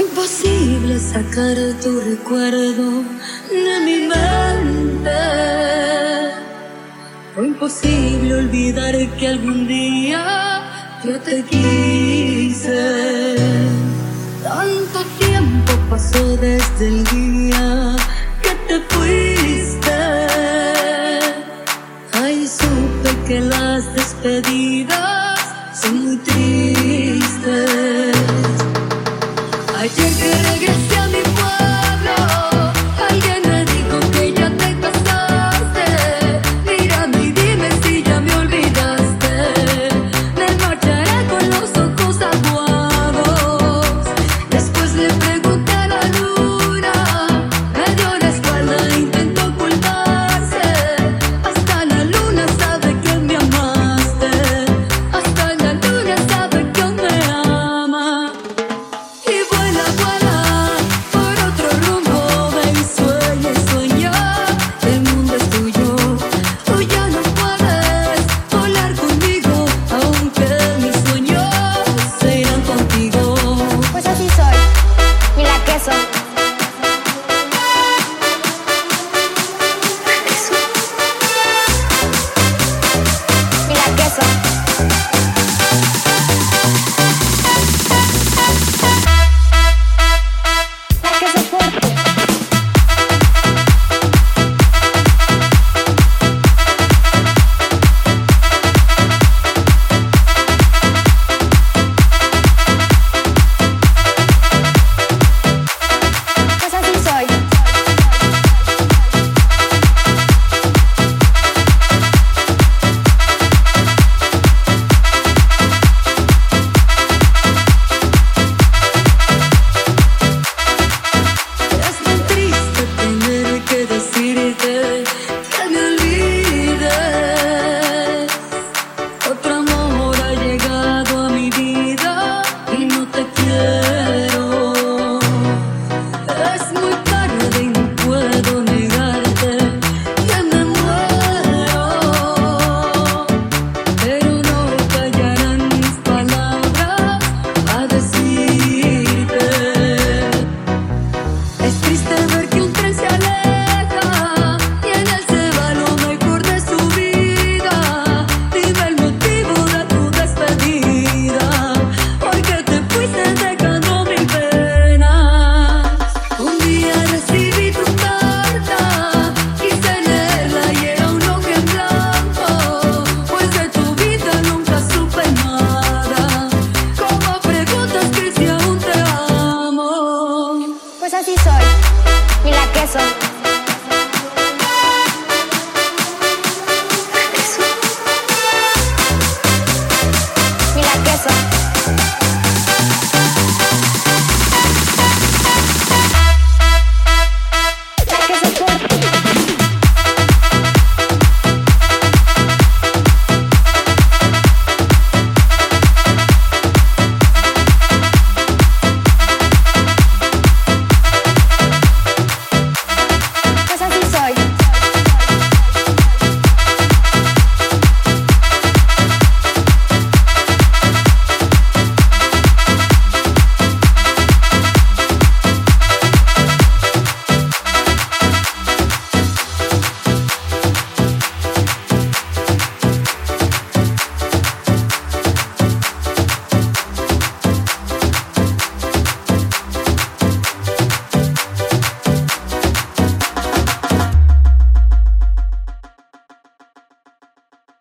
imposible sacar tu recuerdo de mi mente. Imposible olvidar que algún día yo te quise pasó desde el día que te fuiste. Ahí supe que las despedí casa.